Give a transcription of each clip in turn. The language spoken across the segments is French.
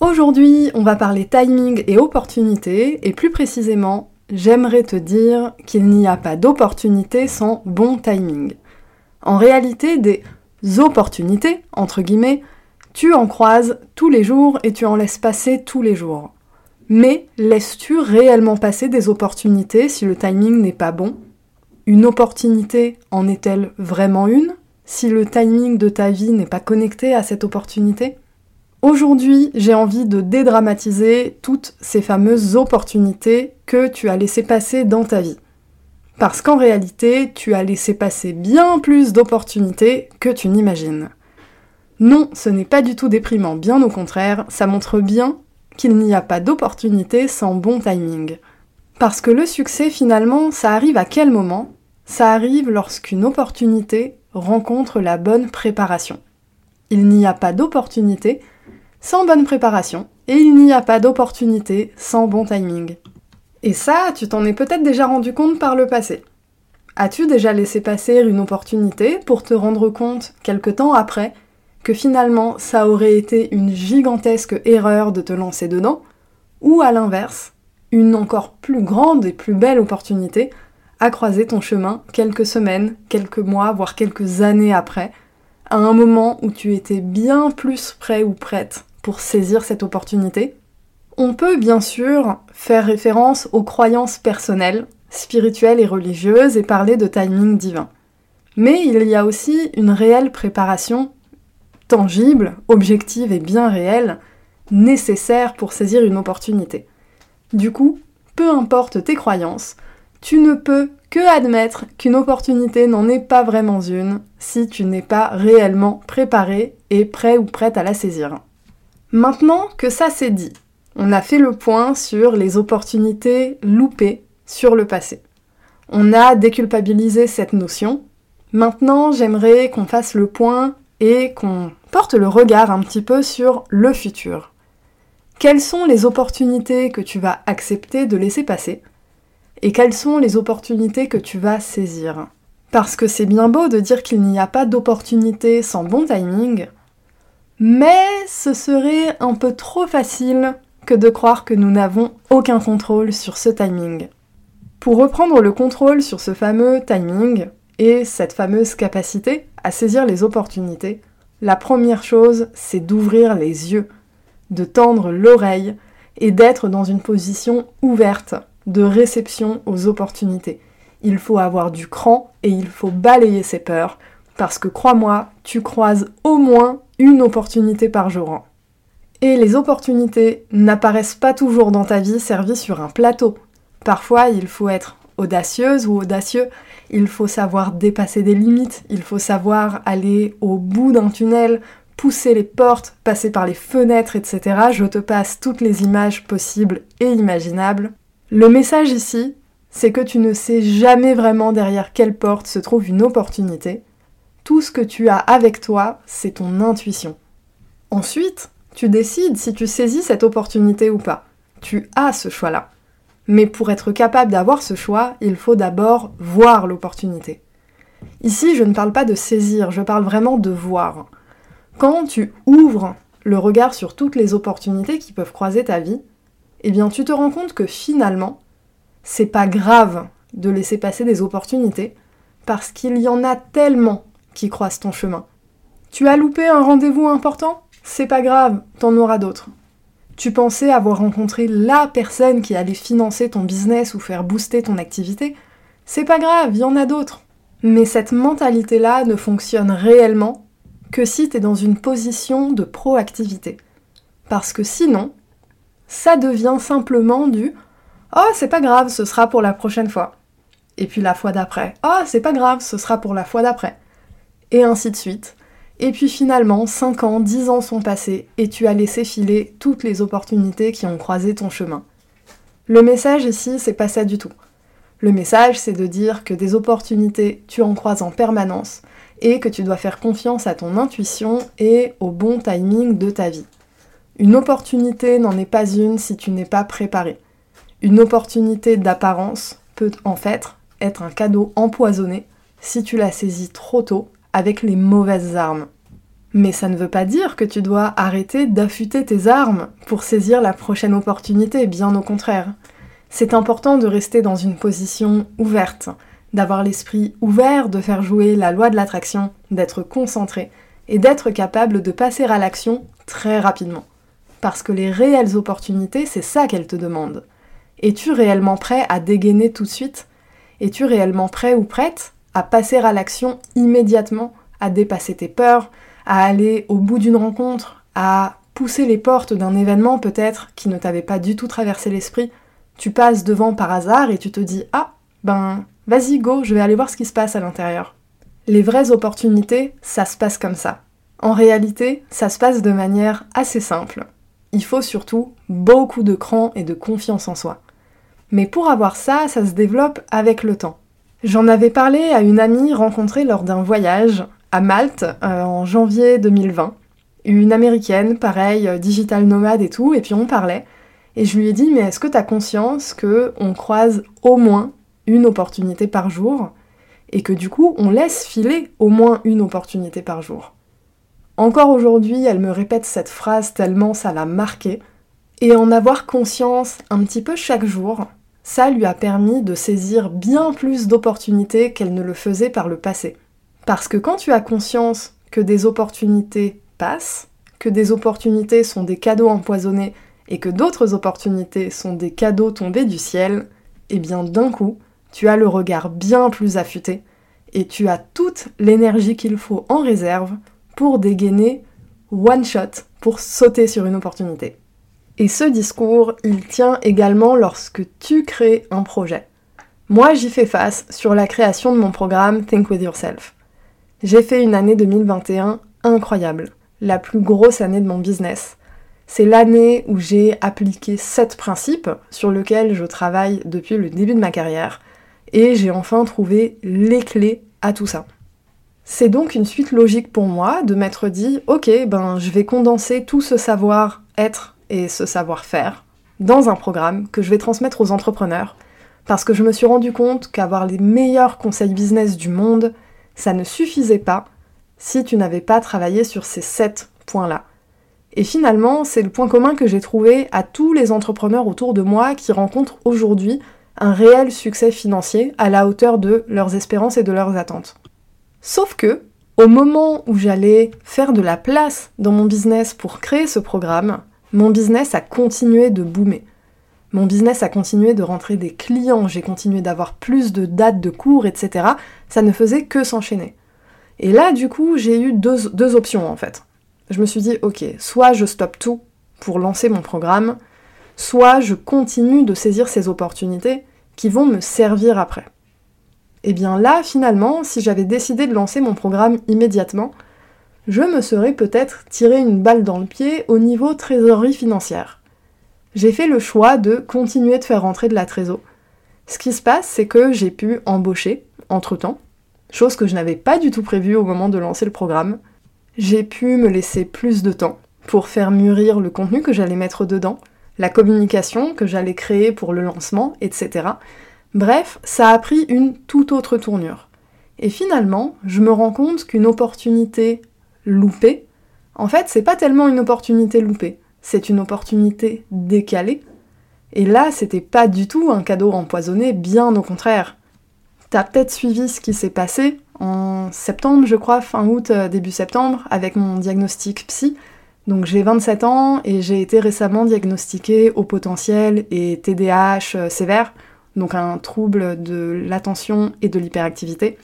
Aujourd'hui, on va parler timing et opportunité, et plus précisément, j'aimerais te dire qu'il n'y a pas d'opportunité sans bon timing. En réalité, des opportunités, entre guillemets, tu en croises tous les jours et tu en laisses passer tous les jours. Mais laisses-tu réellement passer des opportunités si le timing n'est pas bon? Une opportunité en est-elle vraiment une? Si le timing de ta vie n'est pas connecté à cette opportunité? Aujourd'hui, j'ai envie de dédramatiser toutes ces fameuses opportunités que tu as laissées passer dans ta vie. Parce qu'en réalité, tu as laissé passer bien plus d'opportunités que tu n'imagines. Non, ce n'est pas du tout déprimant, bien au contraire, ça montre bien qu'il n'y a pas d'opportunité sans bon timing. Parce que le succès, finalement, ça arrive à quel moment? Ça arrive lorsqu'une opportunité rencontre la bonne préparation. Il n'y a pas d'opportunité sans bonne préparation, et il n'y a pas d'opportunité sans bon timing. Et ça, tu t'en es peut-être déjà rendu compte par le passé. As-tu déjà laissé passer une opportunité pour te rendre compte, quelque temps après, que finalement ça aurait été une gigantesque erreur de te lancer dedans, ou à l'inverse, une encore plus grande et plus belle opportunité à croiser ton chemin quelques semaines, quelques mois, voire quelques années après, à un moment où tu étais bien plus prêt ou prête saisir cette opportunité. On peut bien sûr faire référence aux croyances personnelles, spirituelles et religieuses et parler de timing divin. Mais il y a aussi une réelle préparation tangible, objective et bien réelle, nécessaire pour saisir une opportunité. Du coup, peu importe tes croyances, tu ne peux que admettre qu'une opportunité n'en est pas vraiment une si tu n'es pas réellement préparé et prêt ou prête à la saisir. Maintenant que ça c'est dit, on a fait le point sur les opportunités loupées sur le passé. On a déculpabilisé cette notion. Maintenant, j'aimerais qu'on fasse le point et qu'on porte le regard un petit peu sur le futur. Quelles sont les opportunités que tu vas accepter de laisser passer et quelles sont les opportunités que tu vas saisir? Parce que c'est bien beau de dire qu'il n'y a pas d'opportunité sans bon timing, mais ce serait un peu trop facile que de croire que nous n'avons aucun contrôle sur ce timing. Pour reprendre le contrôle sur ce fameux timing et cette fameuse capacité à saisir les opportunités, la première chose, c'est d'ouvrir les yeux, de tendre l'oreille et d'être dans une position ouverte de réception aux opportunités. Il faut avoir du cran et il faut balayer ses peurs parce que crois-moi, tu croises au moins une opportunité par jour. Et les opportunités n'apparaissent pas toujours dans ta vie servies sur un plateau. Parfois, il faut être audacieuse ou audacieux, il faut savoir dépasser des limites, il faut savoir aller au bout d'un tunnel, pousser les portes, passer par les fenêtres, etc. Je te passe toutes les images possibles et imaginables. Le message ici, c'est que tu ne sais jamais vraiment derrière quelle porte se trouve une opportunité, tout ce que tu as avec toi, c'est ton intuition. Ensuite, tu décides si tu saisis cette opportunité ou pas. Tu as ce choix-là. Mais pour être capable d'avoir ce choix, il faut d'abord voir l'opportunité. Ici, je ne parle pas de saisir, je parle vraiment de voir. Quand tu ouvres le regard sur toutes les opportunités qui peuvent croiser ta vie, eh bien tu te rends compte que finalement, c'est pas grave de laisser passer des opportunités parce qu'il y en a tellement qui croisent ton chemin. Tu as loupé un rendez-vous important? C'est pas grave, t'en auras d'autres. Tu pensais avoir rencontré la personne qui allait financer ton business ou faire booster ton activité? C'est pas grave, il y en a d'autres. Mais cette mentalité-là ne fonctionne réellement que si tu es dans une position de proactivité. Parce que sinon, ça devient simplement du Oh, c'est pas grave, ce sera pour la prochaine fois. Et puis la fois d'après. Oh, c'est pas grave, ce sera pour la fois d'après et ainsi de suite. Et puis finalement, 5 ans, 10 ans sont passés et tu as laissé filer toutes les opportunités qui ont croisé ton chemin. Le message ici, c'est pas ça du tout. Le message, c'est de dire que des opportunités, tu en croises en permanence et que tu dois faire confiance à ton intuition et au bon timing de ta vie. Une opportunité n'en est pas une si tu n'es pas préparé. Une opportunité d'apparence peut en fait être un cadeau empoisonné si tu la saisis trop tôt avec les mauvaises armes. Mais ça ne veut pas dire que tu dois arrêter d'affûter tes armes pour saisir la prochaine opportunité, bien au contraire. C'est important de rester dans une position ouverte, d'avoir l'esprit ouvert, de faire jouer la loi de l'attraction, d'être concentré et d'être capable de passer à l'action très rapidement. Parce que les réelles opportunités, c'est ça qu'elles te demandent. Es-tu réellement prêt à dégainer tout de suite? Es-tu réellement prêt ou prête à passer à l'action immédiatement, à dépasser tes peurs, à aller au bout d'une rencontre, à pousser les portes d'un événement peut-être qui ne t'avait pas du tout traversé l'esprit Tu passes devant par hasard et tu te dis Ah, ben, vas-y, go, je vais aller voir ce qui se passe à l'intérieur. Les vraies opportunités, ça se passe comme ça. En réalité, ça se passe de manière assez simple il faut surtout beaucoup de cran et de confiance en soi. Mais pour avoir ça, ça se développe avec le temps. J'en avais parlé à une amie rencontrée lors d'un voyage à Malte euh, en janvier 2020. Une américaine, pareil, euh, digital nomade et tout, et puis on parlait. Et je lui ai dit, mais est-ce que tu as conscience que on croise au moins une opportunité par jour et que du coup on laisse filer au moins une opportunité par jour? Encore aujourd'hui, elle me répète cette phrase tellement ça l'a marquée. Et en avoir conscience un petit peu chaque jour, ça lui a permis de saisir bien plus d'opportunités qu'elle ne le faisait par le passé. Parce que quand tu as conscience que des opportunités passent, que des opportunités sont des cadeaux empoisonnés et que d'autres opportunités sont des cadeaux tombés du ciel, eh bien d'un coup, tu as le regard bien plus affûté et tu as toute l'énergie qu'il faut en réserve pour dégainer one shot, pour sauter sur une opportunité. Et ce discours, il tient également lorsque tu crées un projet. Moi, j'y fais face sur la création de mon programme Think With Yourself. J'ai fait une année 2021 incroyable, la plus grosse année de mon business. C'est l'année où j'ai appliqué 7 principes sur lesquels je travaille depuis le début de ma carrière et j'ai enfin trouvé les clés à tout ça. C'est donc une suite logique pour moi de m'être dit, ok, ben je vais condenser tout ce savoir-être et ce savoir-faire dans un programme que je vais transmettre aux entrepreneurs, parce que je me suis rendu compte qu'avoir les meilleurs conseils business du monde, ça ne suffisait pas si tu n'avais pas travaillé sur ces sept points-là. Et finalement, c'est le point commun que j'ai trouvé à tous les entrepreneurs autour de moi qui rencontrent aujourd'hui un réel succès financier à la hauteur de leurs espérances et de leurs attentes. Sauf que, au moment où j'allais faire de la place dans mon business pour créer ce programme, mon business a continué de boomer. Mon business a continué de rentrer des clients, j'ai continué d'avoir plus de dates de cours, etc. Ça ne faisait que s'enchaîner. Et là, du coup, j'ai eu deux, options en fait. Je me suis dit, ok, soit je stoppe tout pour lancer mon programme, soit je continue de saisir ces opportunités qui vont me servir après. Et eh bien là, finalement, si j'avais décidé de lancer mon programme immédiatement, je me serais peut-être tiré une balle dans le pied au niveau trésorerie financière. J'ai fait le choix de continuer de faire rentrer de la trésor. Ce qui se passe, c'est que j'ai pu embaucher entre-temps, chose que je n'avais pas du tout prévue au moment de lancer le programme. J'ai pu me laisser plus de temps pour faire mûrir le contenu que j'allais mettre dedans, la communication que j'allais créer pour le lancement, etc. Bref, ça a pris une toute autre tournure. Et finalement, je me rends compte qu'une opportunité loupée, en fait, c'est pas tellement une opportunité loupée, c'est une opportunité décalée. Et là, c'était pas du tout un cadeau empoisonné, bien au contraire. T'as peut-être suivi ce qui s'est passé en septembre, je crois, fin août, euh, début septembre, avec mon diagnostic psy. Donc j'ai 27 ans et j'ai été récemment diagnostiquée au potentiel et TDAH euh, sévère donc un trouble de l'attention et de l'hyperactivité.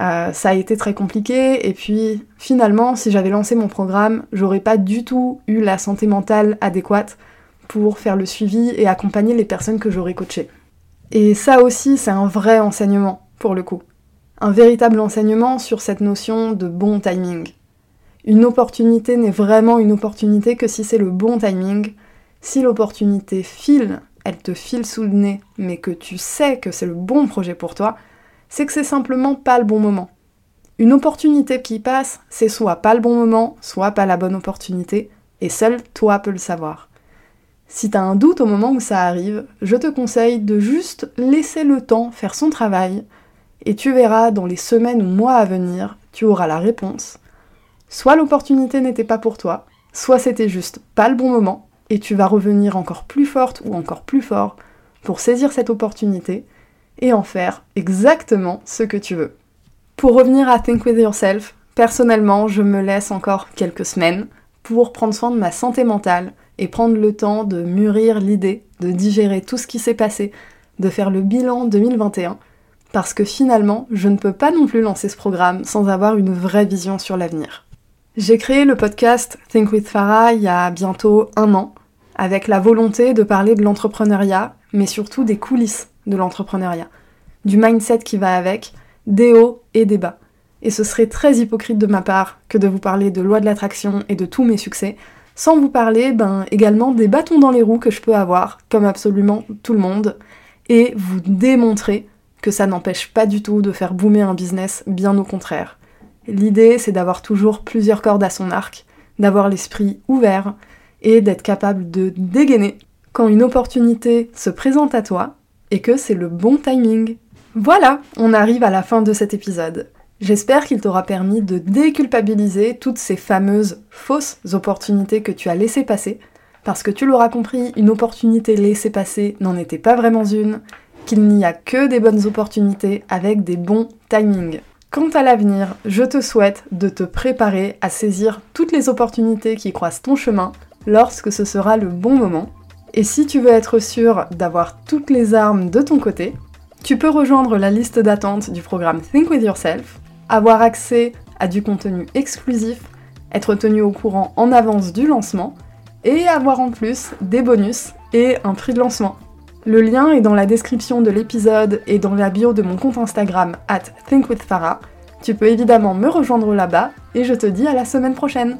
Euh, ça a été très compliqué et puis finalement si j'avais lancé mon programme j'aurais pas du tout eu la santé mentale adéquate pour faire le suivi et accompagner les personnes que j'aurais coachées. Et ça aussi c'est un vrai enseignement pour le coup. Un véritable enseignement sur cette notion de bon timing. Une opportunité n'est vraiment une opportunité que si c'est le bon timing. Si l'opportunité file, elle te file sous le nez, mais que tu sais que c'est le bon projet pour toi, c'est que c'est simplement pas le bon moment. Une opportunité qui passe, c'est soit pas le bon moment, soit pas la bonne opportunité, et seul toi peux le savoir. Si t'as un doute au moment où ça arrive, je te conseille de juste laisser le temps faire son travail, et tu verras dans les semaines ou mois à venir, tu auras la réponse. Soit l'opportunité n'était pas pour toi, soit c'était juste pas le bon moment, et tu vas revenir encore plus forte ou encore plus fort pour saisir cette opportunité et en faire exactement ce que tu veux. Pour revenir à Think With Yourself, personnellement, je me laisse encore quelques semaines pour prendre soin de ma santé mentale et prendre le temps de mûrir l'idée, de digérer tout ce qui s'est passé, de faire le bilan 2021, parce que finalement, je ne peux pas non plus lancer ce programme sans avoir une vraie vision sur l'avenir. J'ai créé le podcast Think with Farah il y a bientôt un an, avec la volonté de parler de l'entrepreneuriat, mais surtout des coulisses de l'entrepreneuriat, du mindset qui va avec, des hauts et des bas. Et ce serait très hypocrite de ma part que de vous parler de loi de l'attraction et de tous mes succès, sans vous parler ben, également des bâtons dans les roues que je peux avoir, comme absolument tout le monde, et vous démontrer que ça n'empêche pas du tout de faire boomer un business, bien au contraire. L'idée, c'est d'avoir toujours plusieurs cordes à son arc, d'avoir l'esprit ouvert et d'être capable de dégainer quand une opportunité se présente à toi et que c'est le bon timing. Voilà, on arrive à la fin de cet épisode. J'espère qu'il t'aura permis de déculpabiliser toutes ces fameuses fausses opportunités que tu as laissées passer, parce que tu l'auras compris, une opportunité laissée passer n'en était pas vraiment une, qu'il n'y a que des bonnes opportunités avec des bons timings. Quant à l'avenir, je te souhaite de te préparer à saisir toutes les opportunités qui croisent ton chemin lorsque ce sera le bon moment. Et si tu veux être sûr d'avoir toutes les armes de ton côté, tu peux rejoindre la liste d'attente du programme Think With Yourself, avoir accès à du contenu exclusif, être tenu au courant en avance du lancement, et avoir en plus des bonus et un prix de lancement. Le lien est dans la description de l'épisode et dans la bio de mon compte Instagram at thinkwithfarah. Tu peux évidemment me rejoindre là-bas et je te dis à la semaine prochaine